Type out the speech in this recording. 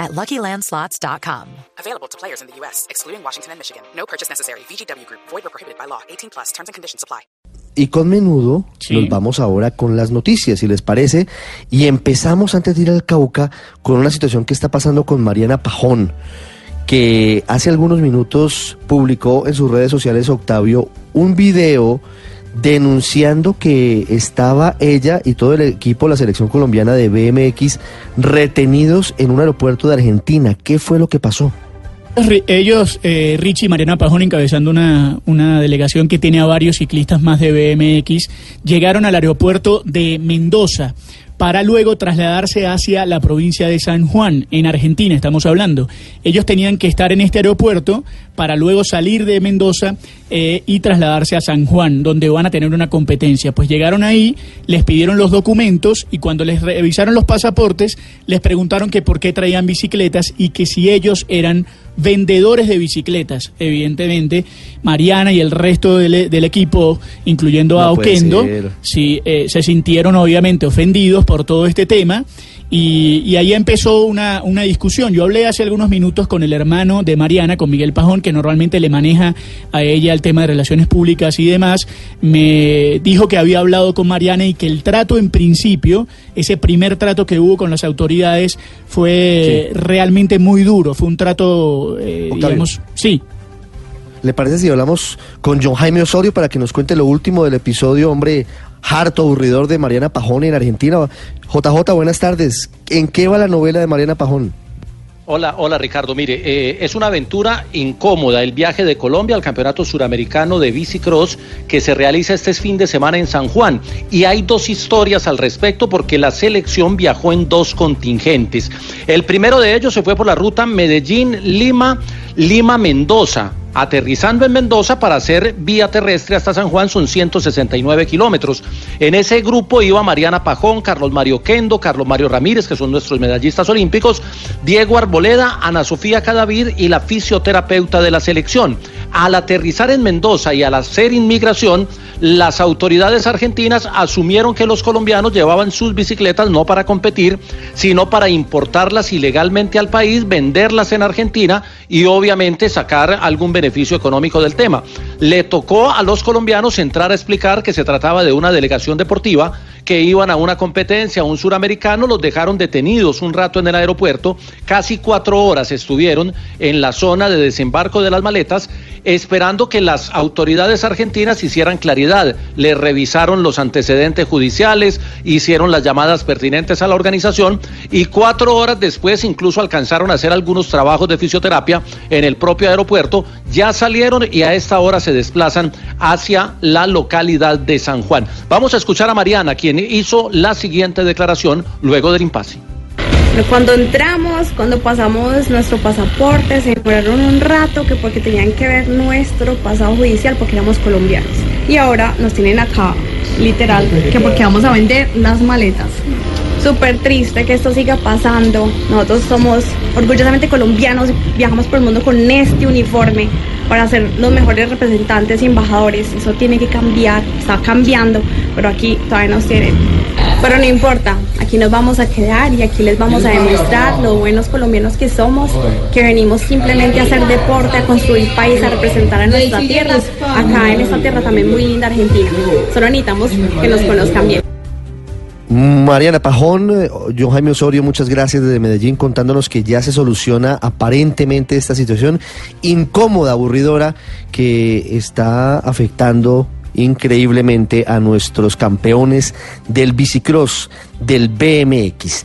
at LuckyLandSlots.com. Available to players in the U.S., excluding Washington and Michigan. No purchase necessary. VGW Group. Void or prohibited by law. 18 plus. Terms and conditions apply. Y con menudo Sí. nos vamos ahora con las noticias, si les parece, y empezamos antes de ir al Cauca con una situación que está pasando con Mariana Pajón, que hace algunos minutos publicó en sus redes sociales Octavio un video denunciando que estaba ella y todo el equipo la selección colombiana de BMX retenidos en un aeropuerto de Argentina. ¿Qué fue lo que pasó? Ellos, eh, Richie y Mariana Pajón, encabezando una, una delegación que tiene a varios ciclistas más de BMX, llegaron al aeropuerto de Mendoza para luego trasladarse hacia la provincia de San Juan, en Argentina estamos hablando. Ellos tenían que estar en este aeropuerto para luego salir de Mendoza eh, y trasladarse a San Juan, donde van a tener una competencia. Pues llegaron ahí, les pidieron los documentos y cuando les revisaron los pasaportes, les preguntaron que por qué traían bicicletas y que si ellos eran vendedores de bicicletas. Evidentemente, Mariana y el resto del, del equipo, incluyendo a No Oquendo, sí, eh, se sintieron obviamente ofendidos por todo este tema. Y, y ahí empezó una, una discusión. Yo hablé hace algunos minutos con el hermano de Mariana, con Miguel Pajón, que normalmente le maneja a ella el tema de relaciones públicas y demás. Me dijo que había hablado con Mariana y que el trato en principio, ese primer trato que hubo con las autoridades, fue realmente muy duro. Fue un trato, eh, digamos, sí, ¿Le parece si hablamos con John Jaime Osorio para que nos cuente lo último del episodio, hombre, harto aburridor de Mariana Pajón en Argentina? JJ, buenas tardes. ¿En qué va la novela de Mariana Pajón? Hola, hola Ricardo. Mire, eh, es una aventura incómoda el viaje de Colombia al Campeonato Suramericano de Bicicross que se realiza este fin de semana en San Juan. Y hay dos historias al respecto porque la selección viajó en dos contingentes. El primero de ellos se fue por la ruta Medellín-Lima, Lima-Mendoza. Aterrizando en Mendoza para hacer vía terrestre hasta San Juan son 169 kilómetros. En ese grupo iba Mariana Pajón, Carlos Mario Kendo, Carlos Mario Ramírez, que son nuestros medallistas olímpicos, Diego Arboleda, Ana Sofía Cadavid y la fisioterapeuta de la selección. Al aterrizar en Mendoza y al hacer inmigración, las autoridades argentinas asumieron que los colombianos llevaban sus bicicletas no para competir, sino para importarlas ilegalmente al país, venderlas en Argentina y obviamente sacar algún beneficio económico del tema. Le tocó a los colombianos entrar a explicar que se trataba de una delegación deportiva que iban a una competencia, un suramericano, los dejaron detenidos un rato en el aeropuerto, casi cuatro horas estuvieron en la zona de desembarco de las maletas, esperando que las autoridades argentinas hicieran claridad. Le revisaron los antecedentes judiciales, hicieron las llamadas pertinentes a la organización y cuatro horas después incluso alcanzaron a hacer algunos trabajos de fisioterapia en el propio aeropuerto, ya salieron y a esta hora se desplazan hacia la localidad de San Juan. Vamos a escuchar a Mariana, quien hizo la siguiente declaración luego del impasse. Cuando entramos, cuando pasamos nuestro pasaporte, se demoraron un rato que porque tenían que ver nuestro pasado judicial porque éramos colombianos. Y ahora nos tienen acá, literal, que porque vamos a vender las maletas. Súper triste que esto siga pasando. Nosotros somos orgullosamente colombianos, viajamos por el mundo con este uniforme para ser los mejores representantes y embajadores. Eso tiene que cambiar, está cambiando, pero aquí todavía nos tienen. Pero no importa, aquí nos vamos a quedar y aquí les vamos a demostrar lo buenos colombianos que somos, que venimos simplemente a hacer deporte, a construir país, a representar a nuestra tierra, acá en esta tierra también muy linda Argentina. Solo necesitamos que nos conozcan bien. Mariana Pajón, eh, John Jaime Osorio, muchas gracias desde Medellín contándonos que ya se soluciona aparentemente esta situación incómoda, aburridora, que está afectando increíblemente a nuestros campeones del bicicross, del BMX.